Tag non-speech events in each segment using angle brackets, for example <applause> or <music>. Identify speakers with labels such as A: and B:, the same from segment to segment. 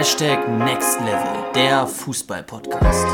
A: Hashtag Next Level, der Fußball-Podcast.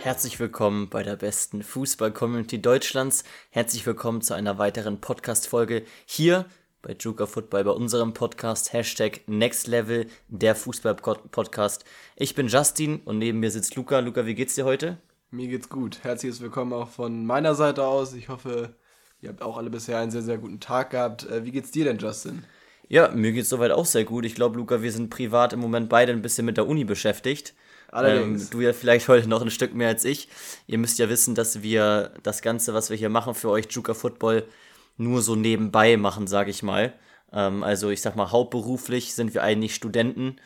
A: Herzlich willkommen bei der besten Fußball-Community Deutschlands. Herzlich willkommen zu einer weiteren Podcast-Folge hier bei Juka Football, bei unserem Podcast Hashtag Next Level, der Fußball-Podcast. Ich bin Justin und neben mir sitzt Luca. Luca, wie geht's dir heute?
B: Mir geht's gut. Herzliches Willkommen auch von meiner Seite aus. Ich hoffe, ihr habt auch alle bisher einen sehr, sehr guten Tag gehabt. Äh, wie geht's dir denn, Justin?
A: Ja, mir geht's soweit auch sehr gut. Ich glaube, Luca, wir sind privat im Moment beide ein bisschen mit der Uni beschäftigt. Allerdings. Ähm, du ja vielleicht <laughs> heute noch ein Stück mehr als ich. Ihr müsst ja wissen, dass wir das Ganze, was wir hier machen für euch, Juka Football, nur so nebenbei machen, sage ich mal. Ähm, also ich sag mal, hauptberuflich sind wir eigentlich Studenten.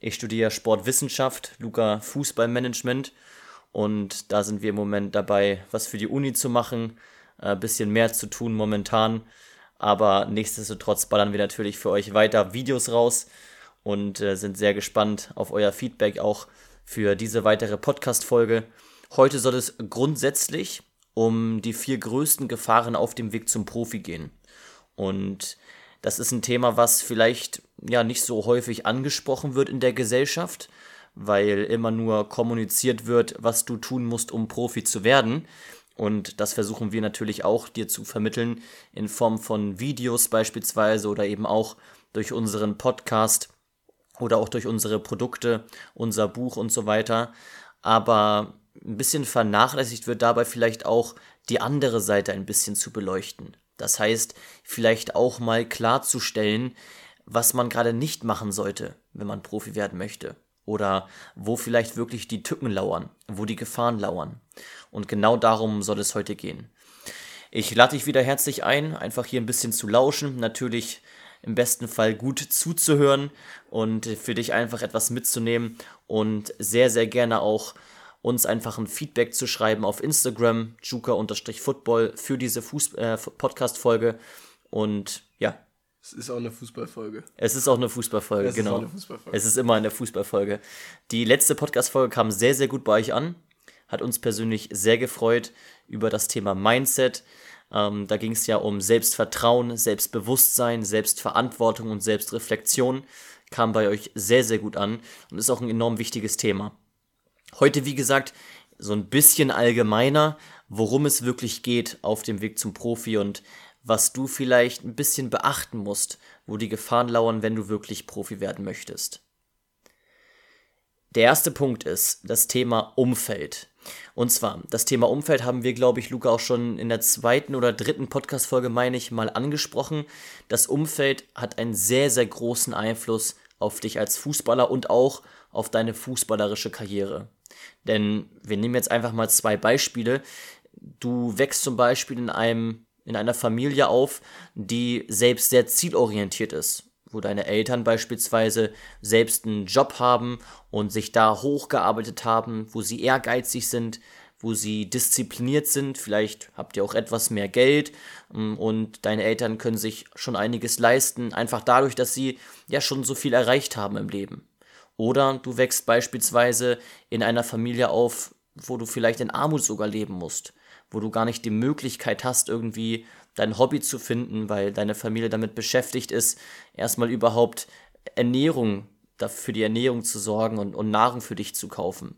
A: Ich studiere Sportwissenschaft, Luca Fußballmanagement. Und da sind wir im Moment dabei, was für die Uni zu machen, äh, bisschen mehr zu tun momentan. Aber nichtsdestotrotz ballern wir natürlich für euch weiter Videos raus und äh, sind sehr gespannt auf euer Feedback auch für diese weitere Podcast-Folge. Heute soll es grundsätzlich um die vier größten Gefahren auf dem Weg zum Profi gehen. Und das ist ein Thema, was vielleicht ja nicht so häufig angesprochen wird in der Gesellschaft, weil immer nur kommuniziert wird, was du tun musst, um Profi zu werden. Und das versuchen wir natürlich auch dir zu vermitteln in Form von Videos beispielsweise oder eben auch durch unseren Podcast oder auch durch unsere Produkte, unser Buch und so weiter. Aber ein bisschen vernachlässigt wird dabei vielleicht auch die andere Seite ein bisschen zu beleuchten. Das heißt, vielleicht auch mal klarzustellen, was man gerade nicht machen sollte, wenn man Profi werden möchte. Oder wo vielleicht wirklich die Tücken lauern, wo die Gefahren lauern. Und genau darum soll es heute gehen. Ich lade dich wieder herzlich ein, einfach hier ein bisschen zu lauschen. Natürlich im besten Fall gut zuzuhören und für dich einfach etwas mitzunehmen und sehr, sehr gerne auch uns einfach ein Feedback zu schreiben auf Instagram, juka-football für diese äh, Podcast-Folge. Und ja.
B: Es ist auch eine Fußballfolge.
A: Es ist auch eine Fußballfolge, es genau. Ist eine Fußballfolge. Es ist immer eine Fußballfolge. Die letzte Podcast-Folge kam sehr, sehr gut bei euch an. Hat uns persönlich sehr gefreut über das Thema Mindset. Ähm, da ging es ja um Selbstvertrauen, Selbstbewusstsein, Selbstverantwortung und Selbstreflexion. Kam bei euch sehr, sehr gut an und ist auch ein enorm wichtiges Thema. Heute, wie gesagt, so ein bisschen allgemeiner, worum es wirklich geht auf dem Weg zum Profi und was du vielleicht ein bisschen beachten musst, wo die Gefahren lauern, wenn du wirklich Profi werden möchtest. Der erste Punkt ist das Thema Umfeld. Und zwar, das Thema Umfeld haben wir, glaube ich, Luca auch schon in der zweiten oder dritten Podcast-Folge, meine ich, mal angesprochen. Das Umfeld hat einen sehr, sehr großen Einfluss auf dich als Fußballer und auch auf deine fußballerische Karriere. Denn wir nehmen jetzt einfach mal zwei Beispiele. Du wächst zum Beispiel in einem in einer Familie auf, die selbst sehr zielorientiert ist wo deine Eltern beispielsweise selbst einen Job haben und sich da hochgearbeitet haben, wo sie ehrgeizig sind, wo sie diszipliniert sind, vielleicht habt ihr auch etwas mehr Geld mm, und deine Eltern können sich schon einiges leisten, einfach dadurch, dass sie ja schon so viel erreicht haben im Leben. Oder du wächst beispielsweise in einer Familie auf, wo du vielleicht in Armut sogar leben musst, wo du gar nicht die Möglichkeit hast, irgendwie dein Hobby zu finden, weil deine Familie damit beschäftigt ist, erstmal überhaupt Ernährung, für die Ernährung zu sorgen und, und Nahrung für dich zu kaufen.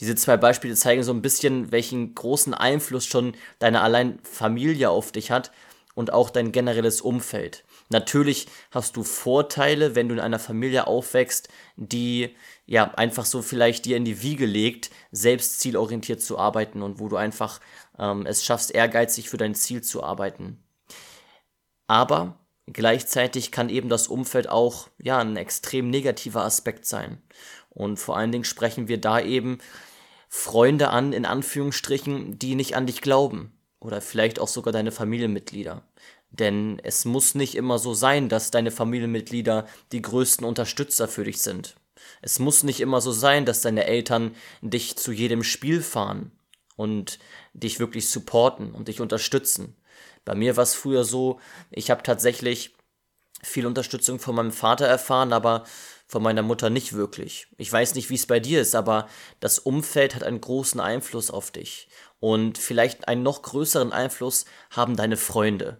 A: Diese zwei Beispiele zeigen so ein bisschen, welchen großen Einfluss schon deine allein Familie auf dich hat und auch dein generelles Umfeld. Natürlich hast du Vorteile, wenn du in einer Familie aufwächst, die ja einfach so vielleicht dir in die Wiege legt, selbst zielorientiert zu arbeiten und wo du einfach ähm, es schaffst, ehrgeizig für dein Ziel zu arbeiten. Aber gleichzeitig kann eben das Umfeld auch ja ein extrem negativer Aspekt sein. Und vor allen Dingen sprechen wir da eben Freunde an, in Anführungsstrichen, die nicht an dich glauben. Oder vielleicht auch sogar deine Familienmitglieder. Denn es muss nicht immer so sein, dass deine Familienmitglieder die größten Unterstützer für dich sind. Es muss nicht immer so sein, dass deine Eltern dich zu jedem Spiel fahren und dich wirklich supporten und dich unterstützen. Bei mir war es früher so, ich habe tatsächlich viel Unterstützung von meinem Vater erfahren, aber von meiner Mutter nicht wirklich. Ich weiß nicht, wie es bei dir ist, aber das Umfeld hat einen großen Einfluss auf dich. Und vielleicht einen noch größeren Einfluss haben deine Freunde.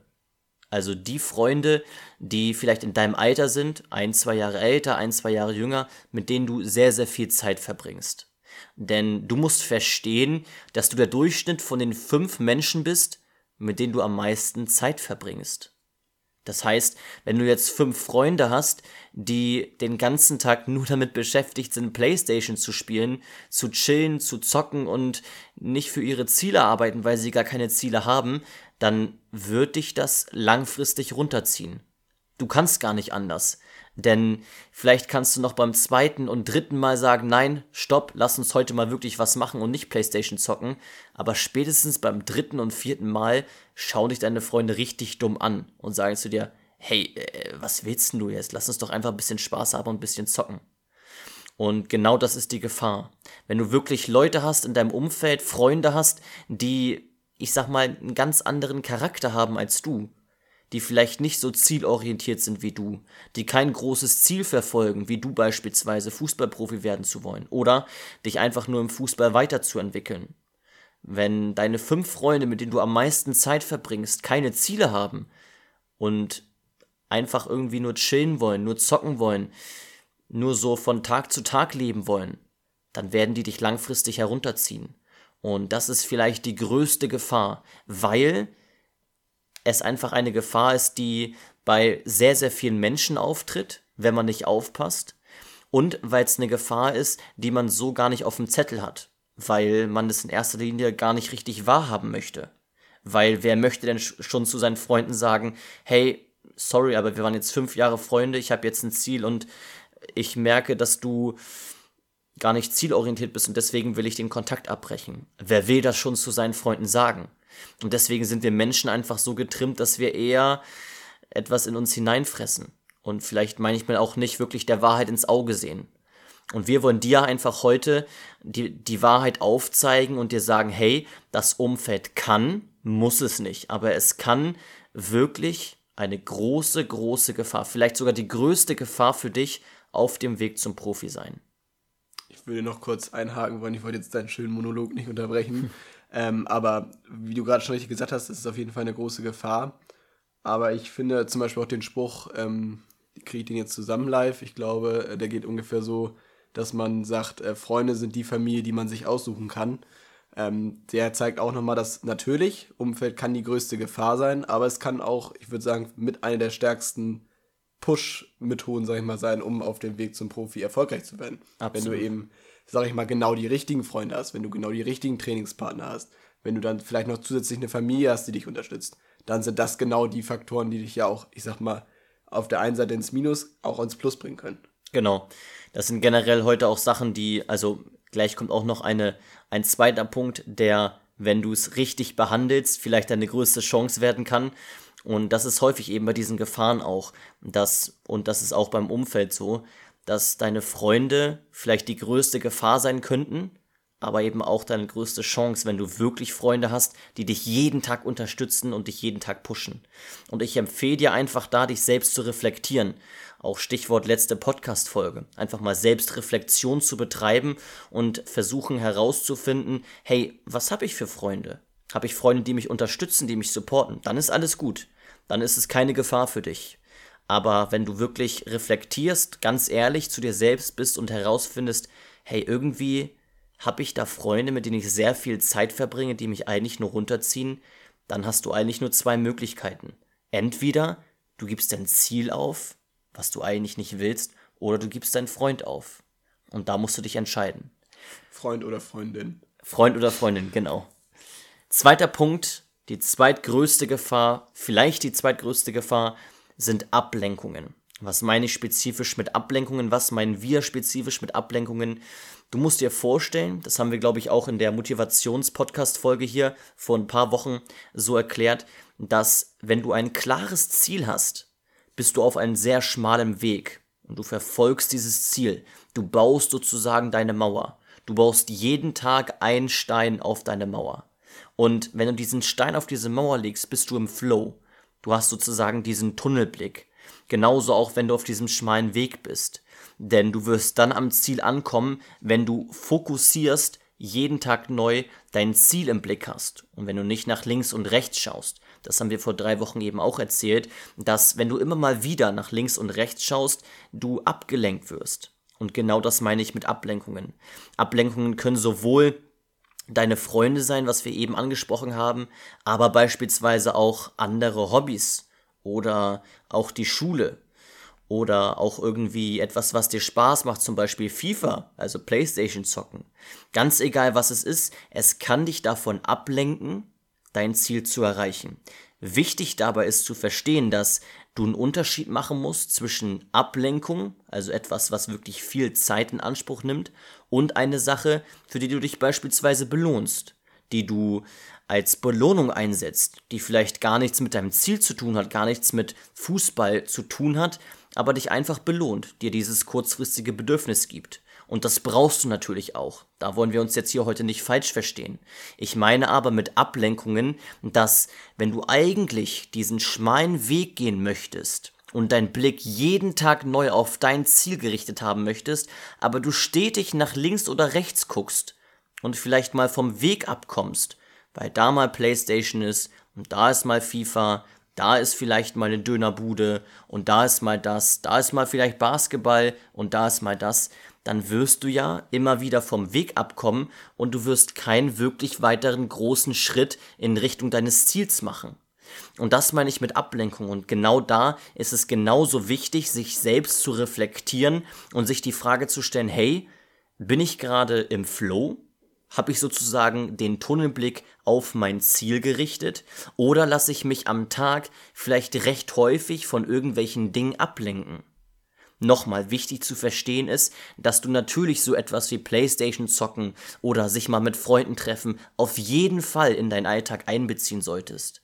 A: Also die Freunde, die vielleicht in deinem Alter sind, ein, zwei Jahre älter, ein, zwei Jahre jünger, mit denen du sehr, sehr viel Zeit verbringst. Denn du musst verstehen, dass du der Durchschnitt von den fünf Menschen bist, mit denen du am meisten Zeit verbringst. Das heißt, wenn du jetzt fünf Freunde hast, die den ganzen Tag nur damit beschäftigt sind, Playstation zu spielen, zu chillen, zu zocken und nicht für ihre Ziele arbeiten, weil sie gar keine Ziele haben, dann wird dich das langfristig runterziehen. Du kannst gar nicht anders. Denn vielleicht kannst du noch beim zweiten und dritten Mal sagen, nein, stopp, lass uns heute mal wirklich was machen und nicht Playstation zocken. Aber spätestens beim dritten und vierten Mal schauen dich deine Freunde richtig dumm an und sagen zu dir, hey, äh, was willst du jetzt? Lass uns doch einfach ein bisschen Spaß haben und ein bisschen zocken. Und genau das ist die Gefahr. Wenn du wirklich Leute hast in deinem Umfeld, Freunde hast, die, ich sag mal, einen ganz anderen Charakter haben als du, die vielleicht nicht so zielorientiert sind wie du, die kein großes Ziel verfolgen, wie du beispielsweise Fußballprofi werden zu wollen oder dich einfach nur im Fußball weiterzuentwickeln. Wenn deine fünf Freunde, mit denen du am meisten Zeit verbringst, keine Ziele haben und einfach irgendwie nur chillen wollen, nur zocken wollen, nur so von Tag zu Tag leben wollen, dann werden die dich langfristig herunterziehen. Und das ist vielleicht die größte Gefahr, weil es einfach eine Gefahr ist, die bei sehr, sehr vielen Menschen auftritt, wenn man nicht aufpasst. Und weil es eine Gefahr ist, die man so gar nicht auf dem Zettel hat, weil man es in erster Linie gar nicht richtig wahrhaben möchte. Weil wer möchte denn schon zu seinen Freunden sagen, hey, sorry, aber wir waren jetzt fünf Jahre Freunde, ich habe jetzt ein Ziel und ich merke, dass du gar nicht zielorientiert bist und deswegen will ich den Kontakt abbrechen. Wer will das schon zu seinen Freunden sagen? Und deswegen sind wir Menschen einfach so getrimmt, dass wir eher etwas in uns hineinfressen und vielleicht manchmal auch nicht wirklich der Wahrheit ins Auge sehen. Und wir wollen dir einfach heute die, die Wahrheit aufzeigen und dir sagen, hey, das Umfeld kann, muss es nicht, aber es kann wirklich eine große, große Gefahr, vielleicht sogar die größte Gefahr für dich auf dem Weg zum Profi sein.
B: Ich würde noch kurz einhaken wollen, ich wollte jetzt deinen schönen Monolog nicht unterbrechen. <laughs> Ähm, aber wie du gerade schon richtig gesagt hast, ist es auf jeden Fall eine große Gefahr. Aber ich finde zum Beispiel auch den Spruch, ähm, kriege ich den jetzt zusammen live, ich glaube, äh, der geht ungefähr so, dass man sagt, äh, Freunde sind die Familie, die man sich aussuchen kann. Ähm, der zeigt auch nochmal, dass natürlich, Umfeld kann die größte Gefahr sein, aber es kann auch, ich würde sagen, mit einer der stärksten Push-Methoden, sag ich mal, sein, um auf dem Weg zum Profi erfolgreich zu werden. Absolut. Wenn du eben sag ich mal, genau die richtigen Freunde hast, wenn du genau die richtigen Trainingspartner hast, wenn du dann vielleicht noch zusätzlich eine Familie hast, die dich unterstützt, dann sind das genau die Faktoren, die dich ja auch, ich sag mal, auf der einen Seite ins Minus, auch ins Plus bringen können.
A: Genau. Das sind generell heute auch Sachen, die, also gleich kommt auch noch eine, ein zweiter Punkt, der, wenn du es richtig behandelst, vielleicht deine größte Chance werden kann. Und das ist häufig eben bei diesen Gefahren auch, dass, und das ist auch beim Umfeld so, dass deine Freunde vielleicht die größte Gefahr sein könnten, aber eben auch deine größte Chance, wenn du wirklich Freunde hast, die dich jeden Tag unterstützen und dich jeden Tag pushen. Und ich empfehle dir einfach da, dich selbst zu reflektieren. Auch Stichwort letzte Podcast-Folge. Einfach mal Selbstreflexion zu betreiben und versuchen herauszufinden, hey, was habe ich für Freunde? Habe ich Freunde, die mich unterstützen, die mich supporten? Dann ist alles gut. Dann ist es keine Gefahr für dich. Aber wenn du wirklich reflektierst, ganz ehrlich zu dir selbst bist und herausfindest, hey, irgendwie habe ich da Freunde, mit denen ich sehr viel Zeit verbringe, die mich eigentlich nur runterziehen, dann hast du eigentlich nur zwei Möglichkeiten. Entweder du gibst dein Ziel auf, was du eigentlich nicht willst, oder du gibst deinen Freund auf. Und da musst du dich entscheiden.
B: Freund oder Freundin.
A: Freund oder Freundin, genau. Zweiter Punkt, die zweitgrößte Gefahr, vielleicht die zweitgrößte Gefahr, sind Ablenkungen. Was meine ich spezifisch mit Ablenkungen? Was meinen wir spezifisch mit Ablenkungen? Du musst dir vorstellen, das haben wir, glaube ich, auch in der Motivations-Podcast-Folge hier vor ein paar Wochen so erklärt, dass wenn du ein klares Ziel hast, bist du auf einem sehr schmalen Weg und du verfolgst dieses Ziel. Du baust sozusagen deine Mauer. Du baust jeden Tag einen Stein auf deine Mauer. Und wenn du diesen Stein auf diese Mauer legst, bist du im Flow. Du hast sozusagen diesen Tunnelblick. Genauso auch, wenn du auf diesem schmalen Weg bist. Denn du wirst dann am Ziel ankommen, wenn du fokussierst, jeden Tag neu dein Ziel im Blick hast. Und wenn du nicht nach links und rechts schaust. das haben wir vor drei Wochen eben auch erzählt, dass wenn du immer mal wieder nach links und rechts schaust, du abgelenkt wirst. Und genau das meine ich mit Ablenkungen. Ablenkungen können sowohl deine Freunde sein, was wir eben angesprochen haben, aber beispielsweise auch andere Hobbys oder auch die Schule oder auch irgendwie etwas, was dir Spaß macht, zum Beispiel FIFA, also PlayStation zocken. Ganz egal, was es ist, es kann dich davon ablenken, dein Ziel zu erreichen. Wichtig dabei ist zu verstehen, dass du einen Unterschied machen musst zwischen Ablenkung, also etwas, was wirklich viel Zeit in Anspruch nimmt, und eine Sache, für die du dich beispielsweise belohnst, die du als Belohnung einsetzt, die vielleicht gar nichts mit deinem Ziel zu tun hat, gar nichts mit Fußball zu tun hat, aber dich einfach belohnt, dir dieses kurzfristige Bedürfnis gibt. Und das brauchst du natürlich auch. Da wollen wir uns jetzt hier heute nicht falsch verstehen. Ich meine aber mit Ablenkungen, dass wenn du eigentlich diesen schmalen Weg gehen möchtest und dein Blick jeden Tag neu auf dein Ziel gerichtet haben möchtest, aber du stetig nach links oder rechts guckst und vielleicht mal vom Weg abkommst, weil da mal PlayStation ist und da ist mal FIFA, da ist vielleicht mal eine Dönerbude und da ist mal das, da ist mal vielleicht Basketball und da ist mal das, dann wirst du ja immer wieder vom Weg abkommen und du wirst keinen wirklich weiteren großen Schritt in Richtung deines Ziels machen. Und das meine ich mit Ablenkung. Und genau da ist es genauso wichtig, sich selbst zu reflektieren und sich die Frage zu stellen, hey, bin ich gerade im Flow? Habe ich sozusagen den Tunnelblick auf mein Ziel gerichtet? Oder lasse ich mich am Tag vielleicht recht häufig von irgendwelchen Dingen ablenken? Nochmal wichtig zu verstehen ist, dass du natürlich so etwas wie Playstation zocken oder sich mal mit Freunden treffen auf jeden Fall in deinen Alltag einbeziehen solltest.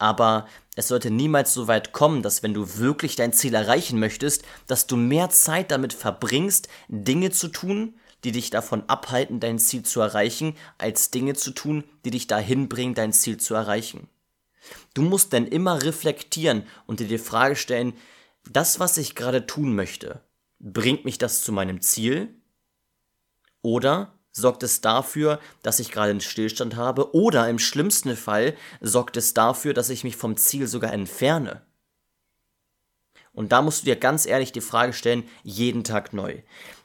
A: Aber es sollte niemals so weit kommen, dass wenn du wirklich dein Ziel erreichen möchtest, dass du mehr Zeit damit verbringst, Dinge zu tun, die dich davon abhalten, dein Ziel zu erreichen, als Dinge zu tun, die dich dahin bringen, dein Ziel zu erreichen. Du musst denn immer reflektieren und dir die Frage stellen, das, was ich gerade tun möchte, bringt mich das zu meinem Ziel? Oder sorgt es dafür, dass ich gerade einen Stillstand habe? Oder im schlimmsten Fall sorgt es dafür, dass ich mich vom Ziel sogar entferne? Und da musst du dir ganz ehrlich die Frage stellen, jeden Tag neu.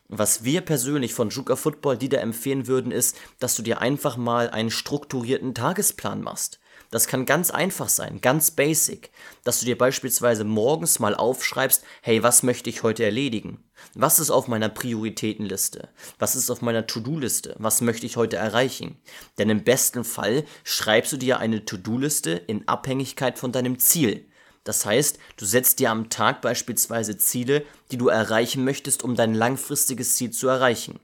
A: Was wir persönlich von Juka Football dir empfehlen würden, ist, dass du dir einfach mal einen strukturierten Tagesplan machst. Das kann ganz einfach sein, ganz basic, dass du dir beispielsweise morgens mal aufschreibst, hey, was möchte ich heute erledigen? Was ist auf meiner Prioritätenliste? Was ist auf meiner To-Do-Liste? Was möchte ich heute erreichen? Denn im besten Fall schreibst du dir eine To-Do-Liste in Abhängigkeit von deinem Ziel. Das heißt, du setzt dir am Tag beispielsweise Ziele, die du erreichen möchtest, um dein langfristiges Ziel zu erreichen.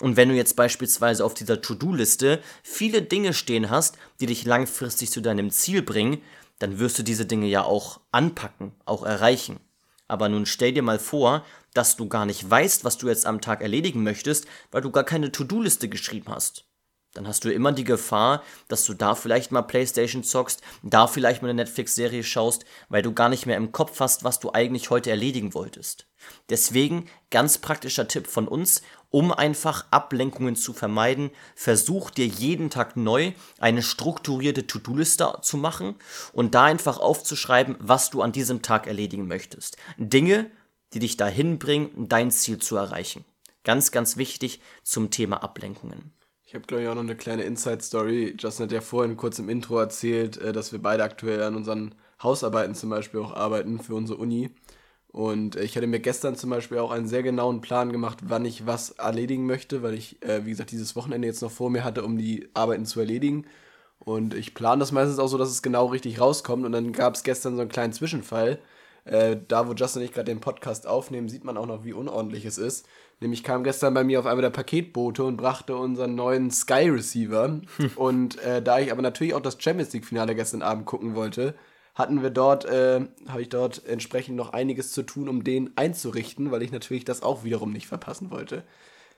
A: Und wenn du jetzt beispielsweise auf dieser To-Do-Liste viele Dinge stehen hast, die dich langfristig zu deinem Ziel bringen, dann wirst du diese Dinge ja auch anpacken, auch erreichen. Aber nun stell dir mal vor, dass du gar nicht weißt, was du jetzt am Tag erledigen möchtest, weil du gar keine To-Do-Liste geschrieben hast dann hast du immer die Gefahr, dass du da vielleicht mal PlayStation zockst, da vielleicht mal eine Netflix-Serie schaust, weil du gar nicht mehr im Kopf hast, was du eigentlich heute erledigen wolltest. Deswegen ganz praktischer Tipp von uns, um einfach Ablenkungen zu vermeiden, versuch dir jeden Tag neu eine strukturierte To-Do-Liste zu machen und da einfach aufzuschreiben, was du an diesem Tag erledigen möchtest. Dinge, die dich dahin bringen, dein Ziel zu erreichen. Ganz, ganz wichtig zum Thema Ablenkungen.
B: Ich habe, glaube ich, auch noch eine kleine Inside-Story. Justin hat ja vorhin kurz im Intro erzählt, äh, dass wir beide aktuell an unseren Hausarbeiten zum Beispiel auch arbeiten für unsere Uni. Und äh, ich hatte mir gestern zum Beispiel auch einen sehr genauen Plan gemacht, wann ich was erledigen möchte, weil ich, äh, wie gesagt, dieses Wochenende jetzt noch vor mir hatte, um die Arbeiten zu erledigen. Und ich plane das meistens auch so, dass es genau richtig rauskommt. Und dann gab es gestern so einen kleinen Zwischenfall. Äh, da, wo Justin und ich gerade den Podcast aufnehmen, sieht man auch noch, wie unordentlich es ist. Nämlich kam gestern bei mir auf einmal der Paketbote und brachte unseren neuen Sky Receiver. <laughs> und äh, da ich aber natürlich auch das Champions League Finale gestern Abend gucken wollte, hatten wir dort, äh, habe ich dort entsprechend noch einiges zu tun, um den einzurichten, weil ich natürlich das auch wiederum nicht verpassen wollte.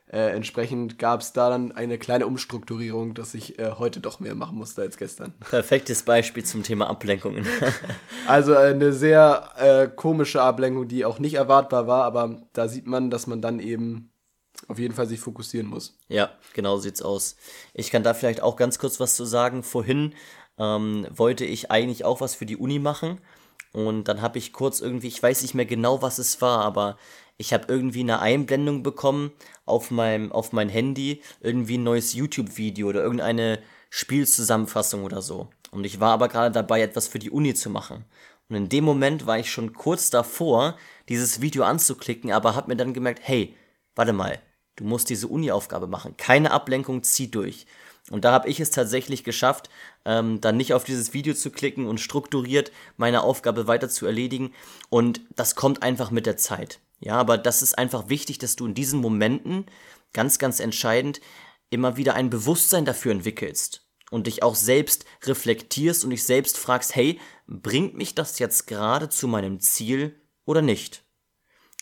B: Äh, entsprechend gab es da dann eine kleine Umstrukturierung, dass ich äh, heute doch mehr machen musste als gestern.
A: Perfektes Beispiel zum Thema Ablenkungen. <laughs>
B: also äh, eine sehr äh, komische Ablenkung, die auch nicht erwartbar war, aber da sieht man, dass man dann eben auf jeden Fall sich fokussieren muss.
A: Ja, genau sieht's aus. Ich kann da vielleicht auch ganz kurz was zu sagen. Vorhin ähm, wollte ich eigentlich auch was für die Uni machen. Und dann habe ich kurz irgendwie, ich weiß nicht mehr genau, was es war, aber ich habe irgendwie eine Einblendung bekommen auf meinem, auf mein Handy, irgendwie ein neues YouTube-Video oder irgendeine Spielzusammenfassung oder so. Und ich war aber gerade dabei, etwas für die Uni zu machen. Und in dem Moment war ich schon kurz davor, dieses Video anzuklicken, aber habe mir dann gemerkt, hey, warte mal, du musst diese Uni-Aufgabe machen. Keine Ablenkung, zieh durch. Und da habe ich es tatsächlich geschafft, ähm, dann nicht auf dieses Video zu klicken und strukturiert meine Aufgabe weiter zu erledigen. Und das kommt einfach mit der Zeit. Ja, aber das ist einfach wichtig, dass du in diesen Momenten ganz, ganz entscheidend immer wieder ein Bewusstsein dafür entwickelst und dich auch selbst reflektierst und dich selbst fragst, hey, bringt mich das jetzt gerade zu meinem Ziel oder nicht?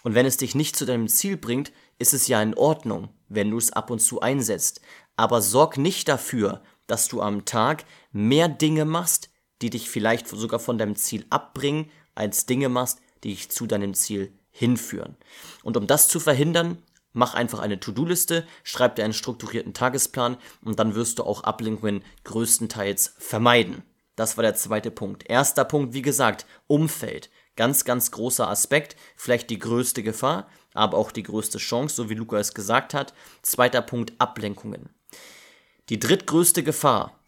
A: Und wenn es dich nicht zu deinem Ziel bringt, ist es ja in Ordnung, wenn du es ab und zu einsetzt. Aber sorg nicht dafür, dass du am Tag mehr Dinge machst, die dich vielleicht sogar von deinem Ziel abbringen, als Dinge machst, die dich zu deinem Ziel hinführen. Und um das zu verhindern, mach einfach eine To-Do-Liste, schreib dir einen strukturierten Tagesplan und dann wirst du auch Ablenkungen größtenteils vermeiden. Das war der zweite Punkt. Erster Punkt, wie gesagt, Umfeld. Ganz, ganz großer Aspekt, vielleicht die größte Gefahr, aber auch die größte Chance, so wie Luca es gesagt hat. Zweiter Punkt, Ablenkungen. Die drittgrößte Gefahr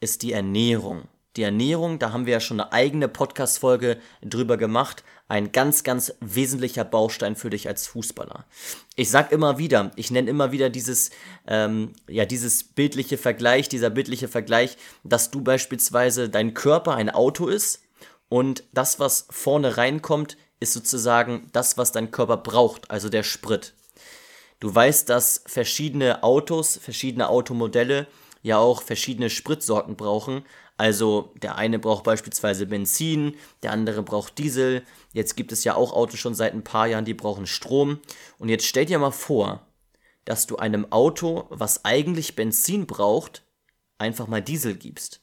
A: ist die Ernährung. Die Ernährung, da haben wir ja schon eine eigene Podcast-Folge drüber gemacht. Ein ganz, ganz wesentlicher Baustein für dich als Fußballer. Ich sag immer wieder, ich nenne immer wieder dieses, ähm, ja, dieses bildliche Vergleich, dieser bildliche Vergleich, dass du beispielsweise dein Körper ein Auto ist und das, was vorne reinkommt, ist sozusagen das, was dein Körper braucht, also der Sprit. Du weißt, dass verschiedene Autos, verschiedene Automodelle ja auch verschiedene Spritsorten brauchen. Also der eine braucht beispielsweise Benzin, der andere braucht Diesel. Jetzt gibt es ja auch Autos schon seit ein paar Jahren, die brauchen Strom. Und jetzt stell dir mal vor, dass du einem Auto, was eigentlich Benzin braucht, einfach mal Diesel gibst.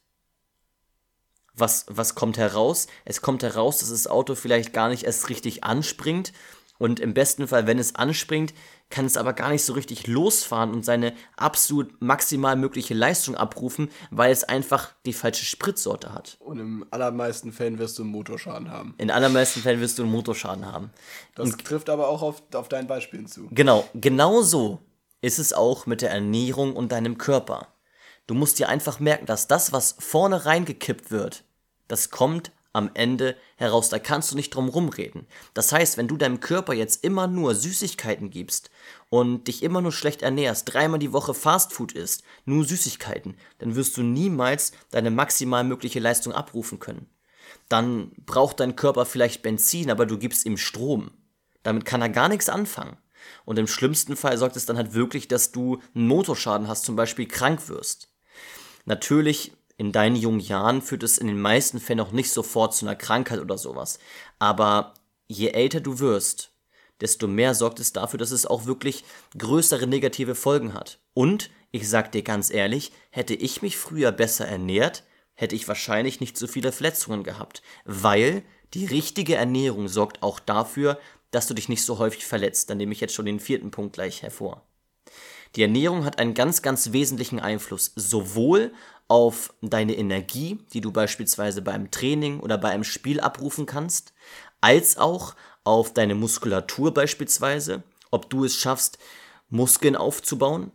A: Was, was kommt heraus? Es kommt heraus, dass das Auto vielleicht gar nicht erst richtig anspringt und im besten Fall, wenn es anspringt, kann es aber gar nicht so richtig losfahren und seine absolut maximal mögliche Leistung abrufen, weil es einfach die falsche Spritsorte hat.
B: Und im allermeisten Fällen wirst du einen Motorschaden haben.
A: In allermeisten Fällen wirst du einen Motorschaden haben.
B: Das und trifft aber auch auf, auf deinen Beispielen zu.
A: Genau, genau so ist es auch mit der Ernährung und deinem Körper. Du musst dir einfach merken, dass das, was vorne reingekippt wird, das kommt am Ende heraus. Da kannst du nicht drum rumreden. Das heißt, wenn du deinem Körper jetzt immer nur Süßigkeiten gibst und dich immer nur schlecht ernährst, dreimal die Woche Fastfood isst, nur Süßigkeiten, dann wirst du niemals deine maximal mögliche Leistung abrufen können. Dann braucht dein Körper vielleicht Benzin, aber du gibst ihm Strom. Damit kann er gar nichts anfangen. Und im schlimmsten Fall sorgt es dann halt wirklich, dass du einen Motorschaden hast, zum Beispiel krank wirst. Natürlich in deinen jungen Jahren führt es in den meisten Fällen auch nicht sofort zu einer Krankheit oder sowas. Aber je älter du wirst, desto mehr sorgt es dafür, dass es auch wirklich größere negative Folgen hat. Und, ich sag dir ganz ehrlich, hätte ich mich früher besser ernährt, hätte ich wahrscheinlich nicht so viele Verletzungen gehabt. Weil die richtige Ernährung sorgt auch dafür, dass du dich nicht so häufig verletzt. Dann nehme ich jetzt schon den vierten Punkt gleich hervor. Die Ernährung hat einen ganz, ganz wesentlichen Einfluss sowohl auf deine Energie, die du beispielsweise beim Training oder bei einem Spiel abrufen kannst, als auch auf deine Muskulatur beispielsweise, ob du es schaffst, Muskeln aufzubauen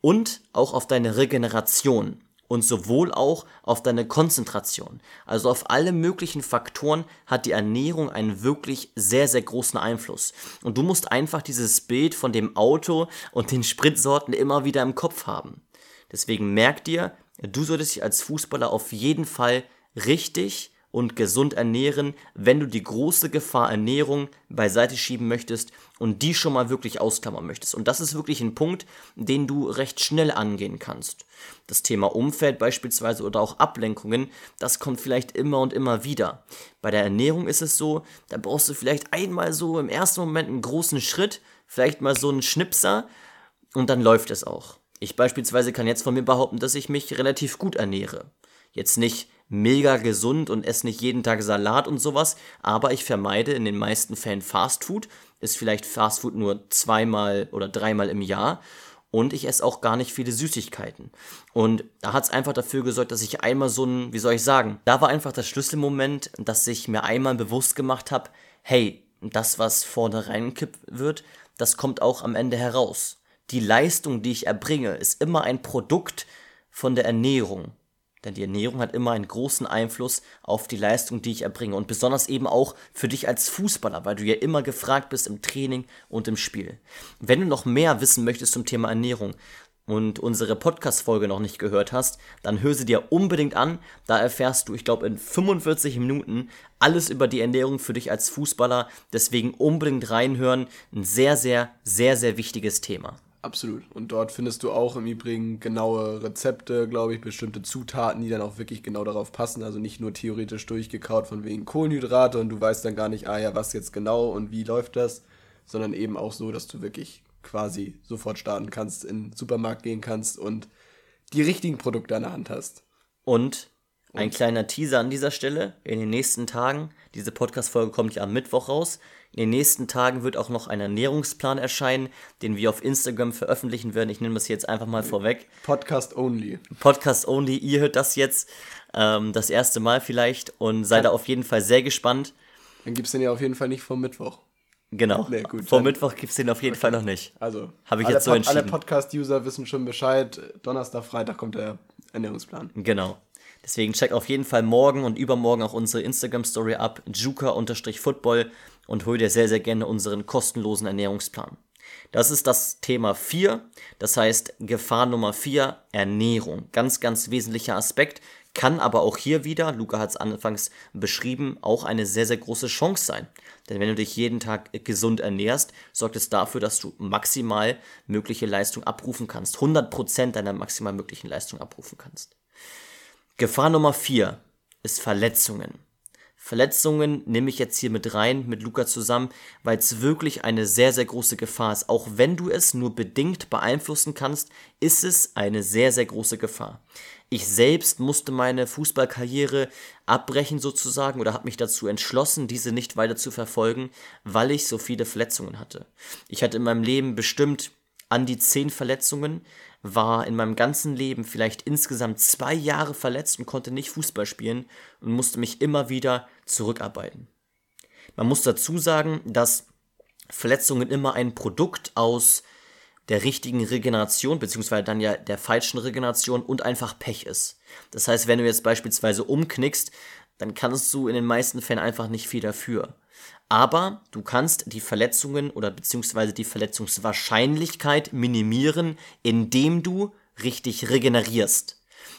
A: und auch auf deine Regeneration und sowohl auch auf deine Konzentration. Also auf alle möglichen Faktoren hat die Ernährung einen wirklich sehr, sehr großen Einfluss. Und du musst einfach dieses Bild von dem Auto und den Spritsorten immer wieder im Kopf haben. Deswegen merk dir, du solltest dich als Fußballer auf jeden Fall richtig und gesund ernähren, wenn du die große Gefahr Ernährung beiseite schieben möchtest und die schon mal wirklich ausklammern möchtest. Und das ist wirklich ein Punkt, den du recht schnell angehen kannst. Das Thema Umfeld beispielsweise oder auch Ablenkungen, das kommt vielleicht immer und immer wieder. Bei der Ernährung ist es so, da brauchst du vielleicht einmal so im ersten Moment einen großen Schritt, vielleicht mal so einen Schnipser und dann läuft es auch. Ich beispielsweise kann jetzt von mir behaupten, dass ich mich relativ gut ernähre. Jetzt nicht mega gesund und esse nicht jeden Tag Salat und sowas, aber ich vermeide in den meisten Fällen Fastfood, ist vielleicht Fastfood nur zweimal oder dreimal im Jahr und ich esse auch gar nicht viele Süßigkeiten. Und da hat es einfach dafür gesorgt, dass ich einmal so ein, wie soll ich sagen, da war einfach das Schlüsselmoment, dass ich mir einmal bewusst gemacht habe, hey, das, was vorne reinkippt wird, das kommt auch am Ende heraus. Die Leistung, die ich erbringe, ist immer ein Produkt von der Ernährung. Denn die Ernährung hat immer einen großen Einfluss auf die Leistung, die ich erbringe. Und besonders eben auch für dich als Fußballer, weil du ja immer gefragt bist im Training und im Spiel. Wenn du noch mehr wissen möchtest zum Thema Ernährung und unsere Podcast-Folge noch nicht gehört hast, dann hör sie dir unbedingt an. Da erfährst du, ich glaube, in 45 Minuten alles über die Ernährung für dich als Fußballer. Deswegen unbedingt reinhören. Ein sehr, sehr, sehr, sehr wichtiges Thema.
B: Absolut. Und dort findest du auch im Übrigen genaue Rezepte, glaube ich, bestimmte Zutaten, die dann auch wirklich genau darauf passen. Also nicht nur theoretisch durchgekaut von wegen Kohlenhydrate und du weißt dann gar nicht, ah ja, was jetzt genau und wie läuft das, sondern eben auch so, dass du wirklich quasi sofort starten kannst, in den Supermarkt gehen kannst und die richtigen Produkte an der Hand hast.
A: Und ein kleiner Teaser an dieser Stelle. In den nächsten Tagen, diese Podcast-Folge kommt ja am Mittwoch raus. In den nächsten Tagen wird auch noch ein Ernährungsplan erscheinen, den wir auf Instagram veröffentlichen werden. Ich nehme das jetzt einfach mal vorweg.
B: Podcast only.
A: Podcast only. Ihr hört das jetzt ähm, das erste Mal vielleicht und seid da auf jeden Fall sehr gespannt.
B: Dann gibt es den ja auf jeden Fall nicht vom Mittwoch.
A: Genau. Nee, gut, Vor Mittwoch gibt es den auf jeden okay. Fall noch nicht.
B: Also, habe ich jetzt so entschieden. Alle Podcast-User wissen schon Bescheid. Donnerstag, Freitag kommt der Ernährungsplan.
A: Genau. Deswegen check auf jeden Fall morgen und übermorgen auch unsere Instagram-Story ab, juka-football und hol dir sehr, sehr gerne unseren kostenlosen Ernährungsplan. Das ist das Thema 4, das heißt Gefahr Nummer 4, Ernährung. Ganz, ganz wesentlicher Aspekt, kann aber auch hier wieder, Luca hat es anfangs beschrieben, auch eine sehr, sehr große Chance sein. Denn wenn du dich jeden Tag gesund ernährst, sorgt es dafür, dass du maximal mögliche Leistung abrufen kannst. 100% deiner maximal möglichen Leistung abrufen kannst. Gefahr Nummer 4 ist Verletzungen. Verletzungen nehme ich jetzt hier mit rein, mit Luca zusammen, weil es wirklich eine sehr, sehr große Gefahr ist. Auch wenn du es nur bedingt beeinflussen kannst, ist es eine sehr, sehr große Gefahr. Ich selbst musste meine Fußballkarriere abbrechen sozusagen oder habe mich dazu entschlossen, diese nicht weiter zu verfolgen, weil ich so viele Verletzungen hatte. Ich hatte in meinem Leben bestimmt an die zehn Verletzungen, war in meinem ganzen Leben vielleicht insgesamt zwei Jahre verletzt und konnte nicht Fußball spielen und musste mich immer wieder zurückarbeiten. Man muss dazu sagen, dass Verletzungen immer ein Produkt aus der richtigen Regeneration, beziehungsweise dann ja der falschen Regeneration und einfach Pech ist. Das heißt, wenn du jetzt beispielsweise umknickst, dann kannst du in den meisten Fällen einfach nicht viel dafür. Aber du kannst die Verletzungen oder beziehungsweise die Verletzungswahrscheinlichkeit minimieren, indem du richtig regenerierst.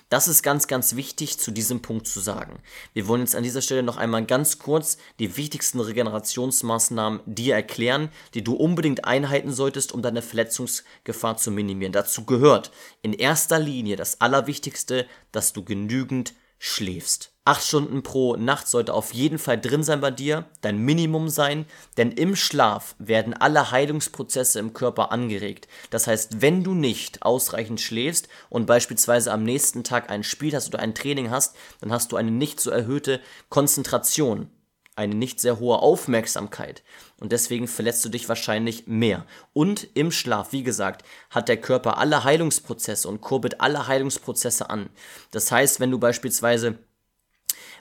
A: Das ist ganz, ganz wichtig zu diesem Punkt zu sagen. Wir wollen jetzt an dieser Stelle noch einmal ganz kurz die wichtigsten Regenerationsmaßnahmen dir erklären, die du unbedingt einhalten solltest, um deine Verletzungsgefahr zu minimieren. Dazu gehört in erster Linie das Allerwichtigste, dass du genügend schläfst. Acht Stunden pro Nacht sollte auf jeden Fall drin sein bei dir, dein Minimum sein, denn im Schlaf werden alle Heilungsprozesse im Körper angeregt. Das heißt, wenn du nicht ausreichend schläfst und beispielsweise am nächsten Tag ein Spiel hast oder ein Training hast, dann hast du eine nicht so erhöhte Konzentration, eine nicht sehr hohe Aufmerksamkeit und deswegen verletzt du dich wahrscheinlich mehr. Und im Schlaf, wie gesagt, hat der Körper alle Heilungsprozesse und kurbelt alle Heilungsprozesse an. Das heißt, wenn du beispielsweise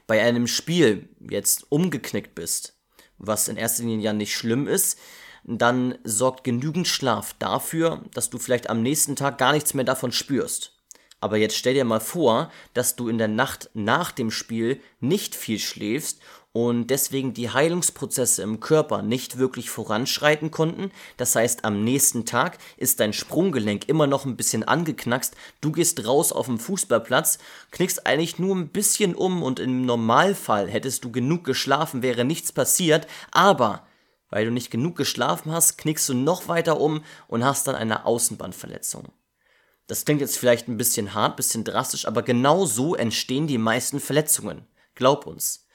A: bei einem Spiel jetzt umgeknickt bist, was in erster Linie ja nicht schlimm ist, dann sorgt genügend Schlaf dafür, dass du vielleicht am nächsten Tag gar nichts mehr davon spürst. Aber jetzt stell dir mal vor, dass du in der Nacht nach dem Spiel nicht viel schläfst und deswegen die Heilungsprozesse im Körper nicht wirklich voranschreiten konnten. Das heißt, am nächsten Tag ist dein Sprunggelenk immer noch ein bisschen angeknackst. Du gehst raus auf den Fußballplatz, knickst eigentlich nur ein bisschen um und im Normalfall hättest du genug geschlafen, wäre nichts passiert. Aber weil du nicht genug geschlafen hast, knickst du noch weiter um und hast dann eine Außenbandverletzung. Das klingt jetzt vielleicht ein bisschen hart, bisschen drastisch, aber genau so entstehen die meisten Verletzungen. Glaub uns.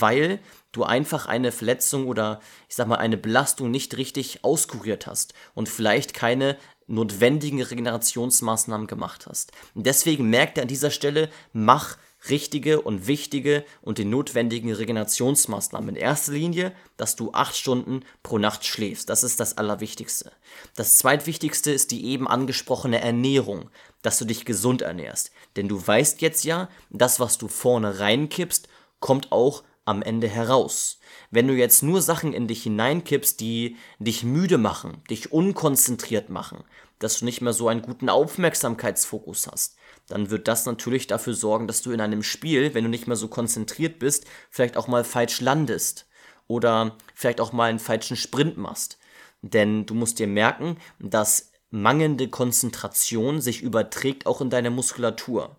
A: Weil du einfach eine Verletzung oder ich sag mal eine Belastung nicht richtig auskuriert hast und vielleicht keine notwendigen Regenerationsmaßnahmen gemacht hast. Und deswegen merkt er an dieser Stelle, mach richtige und wichtige und die notwendigen Regenerationsmaßnahmen. In erster Linie, dass du acht Stunden pro Nacht schläfst. Das ist das Allerwichtigste. Das zweitwichtigste ist die eben angesprochene Ernährung, dass du dich gesund ernährst. Denn du weißt jetzt ja, das, was du vorne reinkippst, kommt auch am Ende heraus. Wenn du jetzt nur Sachen in dich hineinkippst, die dich müde machen, dich unkonzentriert machen, dass du nicht mehr so einen guten Aufmerksamkeitsfokus hast, dann wird das natürlich dafür sorgen, dass du in einem Spiel, wenn du nicht mehr so konzentriert bist, vielleicht auch mal falsch landest oder vielleicht auch mal einen falschen Sprint machst. Denn du musst dir merken, dass mangelnde Konzentration sich überträgt auch in deine Muskulatur.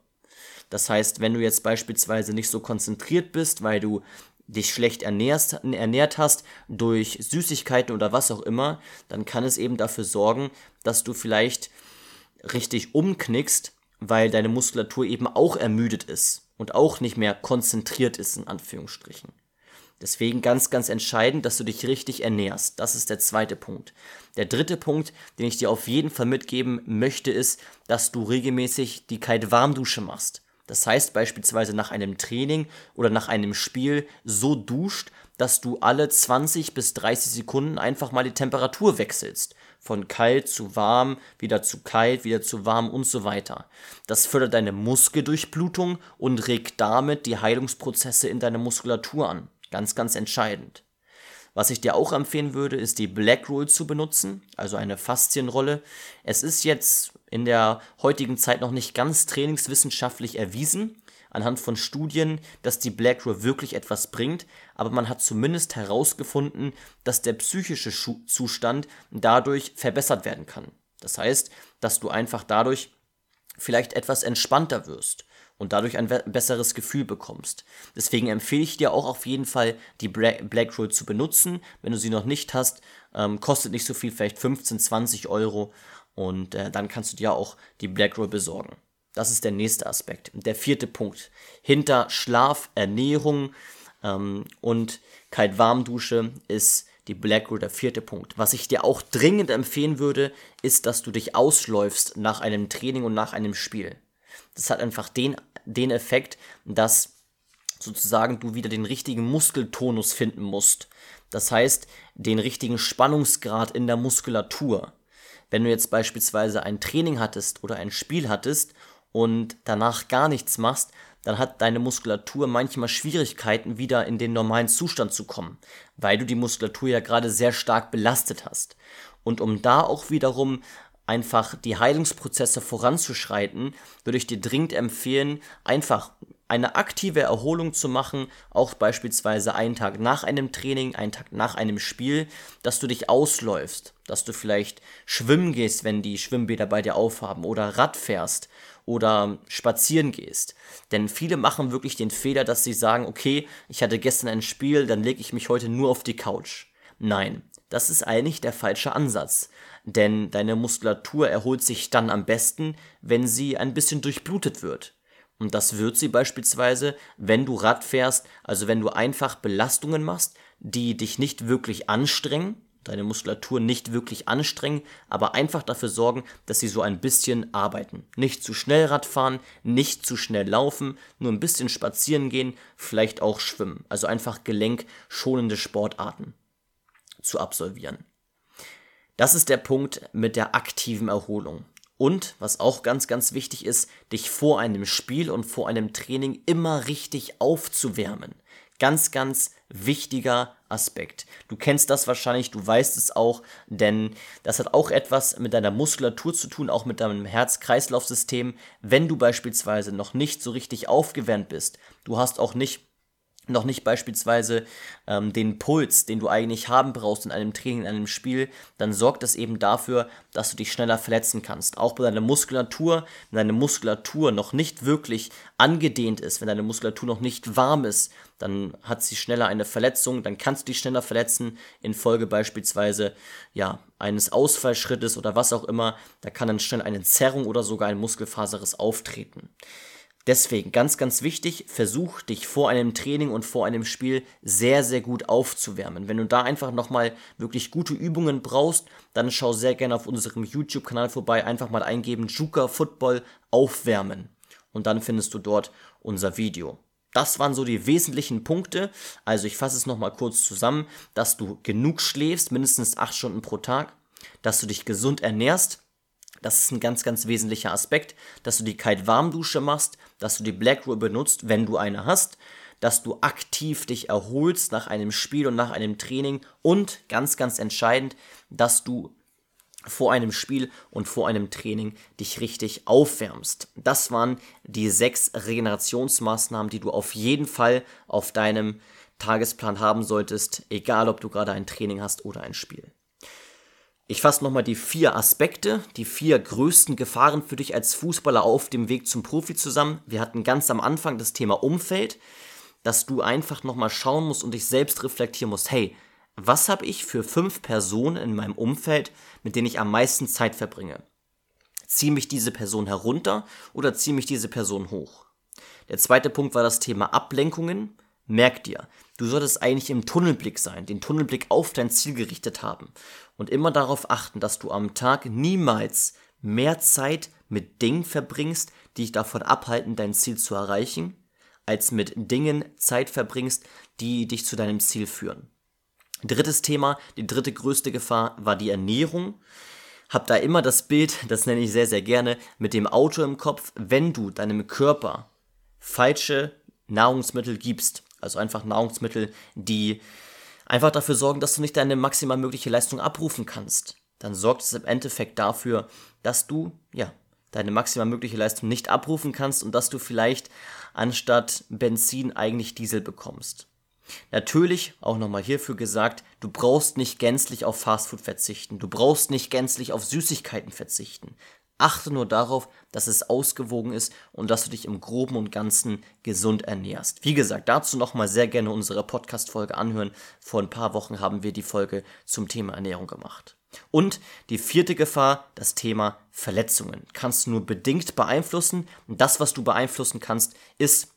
A: Das heißt, wenn du jetzt beispielsweise nicht so konzentriert bist, weil du dich schlecht ernährst, ernährt hast durch Süßigkeiten oder was auch immer, dann kann es eben dafür sorgen, dass du vielleicht richtig umknickst, weil deine Muskulatur eben auch ermüdet ist und auch nicht mehr konzentriert ist, in Anführungsstrichen. Deswegen ganz, ganz entscheidend, dass du dich richtig ernährst. Das ist der zweite Punkt. Der dritte Punkt, den ich dir auf jeden Fall mitgeben möchte, ist, dass du regelmäßig die Kalt-Warmdusche machst. Das heißt beispielsweise nach einem Training oder nach einem Spiel so duscht, dass du alle 20 bis 30 Sekunden einfach mal die Temperatur wechselst. Von kalt zu warm, wieder zu kalt, wieder zu warm und so weiter. Das fördert deine Muskeldurchblutung und regt damit die Heilungsprozesse in deiner Muskulatur an. Ganz, ganz entscheidend. Was ich dir auch empfehlen würde, ist die Black Roll zu benutzen, also eine Faszienrolle. Es ist jetzt in der heutigen Zeit noch nicht ganz trainingswissenschaftlich erwiesen, anhand von Studien, dass die Black Roll wirklich etwas bringt, aber man hat zumindest herausgefunden, dass der psychische Zustand dadurch verbessert werden kann. Das heißt, dass du einfach dadurch vielleicht etwas entspannter wirst und dadurch ein besseres Gefühl bekommst. Deswegen empfehle ich dir auch auf jeden Fall, die Black Roll zu benutzen. Wenn du sie noch nicht hast, ähm, kostet nicht so viel, vielleicht 15, 20 Euro. Und äh, dann kannst du dir auch die Black Roll besorgen. Das ist der nächste Aspekt. Der vierte Punkt. Hinter Schlaf, Ernährung ähm, und Kalt-Warm-Dusche ist die Black Roll der vierte Punkt. Was ich dir auch dringend empfehlen würde, ist, dass du dich ausläufst nach einem Training und nach einem Spiel. Das hat einfach den, den Effekt, dass sozusagen du wieder den richtigen Muskeltonus finden musst. Das heißt, den richtigen Spannungsgrad in der Muskulatur. Wenn du jetzt beispielsweise ein Training hattest oder ein Spiel hattest und danach gar nichts machst, dann hat deine Muskulatur manchmal Schwierigkeiten, wieder in den normalen Zustand zu kommen, weil du die Muskulatur ja gerade sehr stark belastet hast. Und um da auch wiederum einfach die Heilungsprozesse voranzuschreiten, würde ich dir dringend empfehlen, einfach eine aktive Erholung zu machen, auch beispielsweise einen Tag nach einem Training, einen Tag nach einem Spiel, dass du dich ausläufst, dass du vielleicht schwimmen gehst, wenn die Schwimmbäder bei dir aufhaben oder Rad fährst oder spazieren gehst. Denn viele machen wirklich den Fehler, dass sie sagen, okay, ich hatte gestern ein Spiel, dann lege ich mich heute nur auf die Couch. Nein, das ist eigentlich der falsche Ansatz denn deine Muskulatur erholt sich dann am besten, wenn sie ein bisschen durchblutet wird. Und das wird sie beispielsweise, wenn du Rad fährst, also wenn du einfach Belastungen machst, die dich nicht wirklich anstrengen, deine Muskulatur nicht wirklich anstrengen, aber einfach dafür sorgen, dass sie so ein bisschen arbeiten. Nicht zu schnell Rad fahren, nicht zu schnell laufen, nur ein bisschen spazieren gehen, vielleicht auch schwimmen. Also einfach gelenkschonende Sportarten zu absolvieren. Das ist der Punkt mit der aktiven Erholung. Und was auch ganz, ganz wichtig ist, dich vor einem Spiel und vor einem Training immer richtig aufzuwärmen. Ganz, ganz wichtiger Aspekt. Du kennst das wahrscheinlich, du weißt es auch, denn das hat auch etwas mit deiner Muskulatur zu tun, auch mit deinem Herz-Kreislauf-System. Wenn du beispielsweise noch nicht so richtig aufgewärmt bist, du hast auch nicht noch nicht beispielsweise ähm, den Puls, den du eigentlich haben brauchst in einem Training, in einem Spiel, dann sorgt das eben dafür, dass du dich schneller verletzen kannst. Auch bei deiner Muskulatur, wenn deine Muskulatur noch nicht wirklich angedehnt ist, wenn deine Muskulatur noch nicht warm ist, dann hat sie schneller eine Verletzung, dann kannst du dich schneller verletzen, infolge beispielsweise ja, eines Ausfallschrittes oder was auch immer. Da kann dann schnell eine Zerrung oder sogar ein Muskelfaseres auftreten. Deswegen ganz, ganz wichtig, versuch dich vor einem Training und vor einem Spiel sehr, sehr gut aufzuwärmen. Wenn du da einfach nochmal wirklich gute Übungen brauchst, dann schau sehr gerne auf unserem YouTube-Kanal vorbei, einfach mal eingeben, Juka Football aufwärmen. Und dann findest du dort unser Video. Das waren so die wesentlichen Punkte. Also ich fasse es nochmal kurz zusammen, dass du genug schläfst, mindestens acht Stunden pro Tag, dass du dich gesund ernährst. Das ist ein ganz, ganz wesentlicher Aspekt, dass du die Kalt-Warm-Dusche machst, dass du die Black Rule benutzt, wenn du eine hast, dass du aktiv dich erholst nach einem Spiel und nach einem Training und ganz, ganz entscheidend, dass du vor einem Spiel und vor einem Training dich richtig aufwärmst. Das waren die sechs Regenerationsmaßnahmen, die du auf jeden Fall auf deinem Tagesplan haben solltest, egal ob du gerade ein Training hast oder ein Spiel. Ich fasse nochmal die vier Aspekte, die vier größten Gefahren für dich als Fußballer auf dem Weg zum Profi zusammen. Wir hatten ganz am Anfang das Thema Umfeld, dass du einfach nochmal schauen musst und dich selbst reflektieren musst, hey, was habe ich für fünf Personen in meinem Umfeld, mit denen ich am meisten Zeit verbringe? Ziehe mich diese Person herunter oder ziehe mich diese Person hoch? Der zweite Punkt war das Thema Ablenkungen. Merk dir, du solltest eigentlich im Tunnelblick sein, den Tunnelblick auf dein Ziel gerichtet haben und immer darauf achten, dass du am Tag niemals mehr Zeit mit Dingen verbringst, die dich davon abhalten, dein Ziel zu erreichen, als mit Dingen Zeit verbringst, die dich zu deinem Ziel führen. Drittes Thema, die dritte größte Gefahr war die Ernährung. Hab da immer das Bild, <laughs> das nenne ich sehr, sehr gerne, mit dem Auto im Kopf, wenn du deinem Körper falsche Nahrungsmittel gibst, also einfach Nahrungsmittel, die einfach dafür sorgen, dass du nicht deine maximal mögliche Leistung abrufen kannst, dann sorgt es im Endeffekt dafür, dass du, ja, deine maximal mögliche Leistung nicht abrufen kannst und dass du vielleicht anstatt Benzin eigentlich Diesel bekommst. Natürlich, auch nochmal hierfür gesagt, du brauchst nicht gänzlich auf Fastfood verzichten, du brauchst nicht gänzlich auf Süßigkeiten verzichten. Achte nur darauf, dass es ausgewogen ist und dass du dich im Groben und Ganzen gesund ernährst. Wie gesagt, dazu nochmal sehr gerne unsere Podcast-Folge anhören. Vor ein paar Wochen haben wir die Folge zum Thema Ernährung gemacht. Und die vierte Gefahr, das Thema Verletzungen. Kannst du nur bedingt beeinflussen. Und das, was du beeinflussen kannst, ist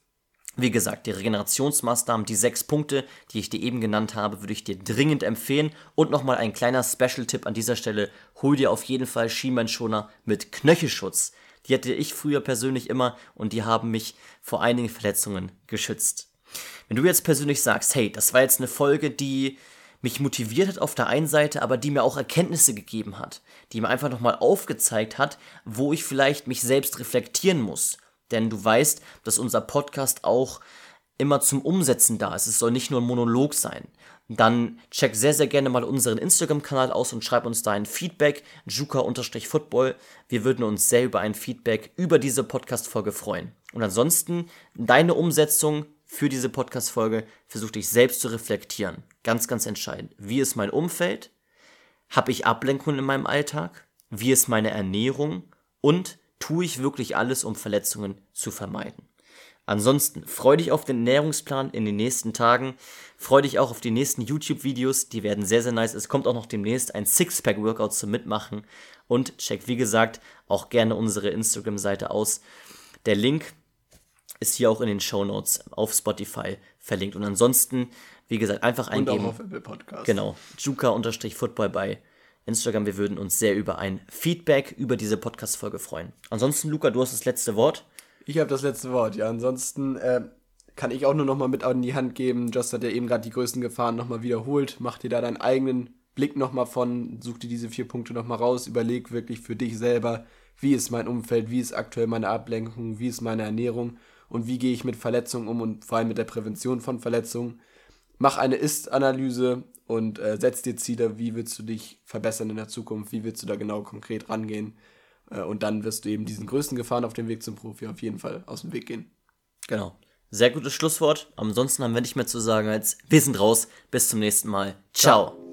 A: wie gesagt, die Regenerationsmaßnahmen, die sechs Punkte, die ich dir eben genannt habe, würde ich dir dringend empfehlen. Und nochmal ein kleiner Special-Tipp an dieser Stelle. Hol dir auf jeden Fall Schienbeinschoner mit Knöchelschutz. Die hatte ich früher persönlich immer und die haben mich vor einigen Verletzungen geschützt. Wenn du jetzt persönlich sagst, hey, das war jetzt eine Folge, die mich motiviert hat auf der einen Seite, aber die mir auch Erkenntnisse gegeben hat, die mir einfach nochmal aufgezeigt hat, wo ich vielleicht mich selbst reflektieren muss denn du weißt, dass unser Podcast auch immer zum Umsetzen da ist. Es soll nicht nur ein Monolog sein. Dann check sehr, sehr gerne mal unseren Instagram-Kanal aus und schreib uns da ein Feedback, juka-football. Wir würden uns sehr über ein Feedback über diese Podcast-Folge freuen. Und ansonsten, deine Umsetzung für diese Podcast-Folge, versuch dich selbst zu reflektieren. Ganz, ganz entscheidend. Wie ist mein Umfeld? Habe ich Ablenkungen in meinem Alltag? Wie ist meine Ernährung? Und tue ich wirklich alles, um Verletzungen zu vermeiden. Ansonsten freu dich auf den Ernährungsplan in den nächsten Tagen. Freu dich auch auf die nächsten YouTube-Videos. Die werden sehr, sehr nice. Es kommt auch noch demnächst ein Sixpack-Workout zum Mitmachen. Und check, wie gesagt, auch gerne unsere Instagram-Seite aus. Der Link ist hier auch in den Show Notes auf Spotify verlinkt. Und ansonsten, wie gesagt, einfach eingeben. Und auch auf Apple Podcast. Genau. Juka-Football bei Instagram. Wir würden uns sehr über ein Feedback über diese Podcast-Folge freuen. Ansonsten, Luca, du hast das letzte Wort.
B: Ich habe das letzte Wort, ja. Ansonsten äh, kann ich auch nur noch mal mit an die Hand geben. Just hat ja eben gerade die größten Gefahren noch mal wiederholt. Mach dir da deinen eigenen Blick noch mal von, such dir diese vier Punkte noch mal raus, überleg wirklich für dich selber, wie ist mein Umfeld, wie ist aktuell meine Ablenkung, wie ist meine Ernährung und wie gehe ich mit Verletzungen um und vor allem mit der Prävention von Verletzungen. Mach eine Ist-Analyse, und äh, setz dir Ziele, wie willst du dich verbessern in der Zukunft, wie willst du da genau konkret rangehen. Äh, und dann wirst du eben diesen größten Gefahren auf dem Weg zum Profi auf jeden Fall aus dem Weg gehen.
A: Genau. Sehr gutes Schlusswort. Ansonsten haben wir nicht mehr zu sagen als wir sind raus. Bis zum nächsten Mal. Ciao. Ciao.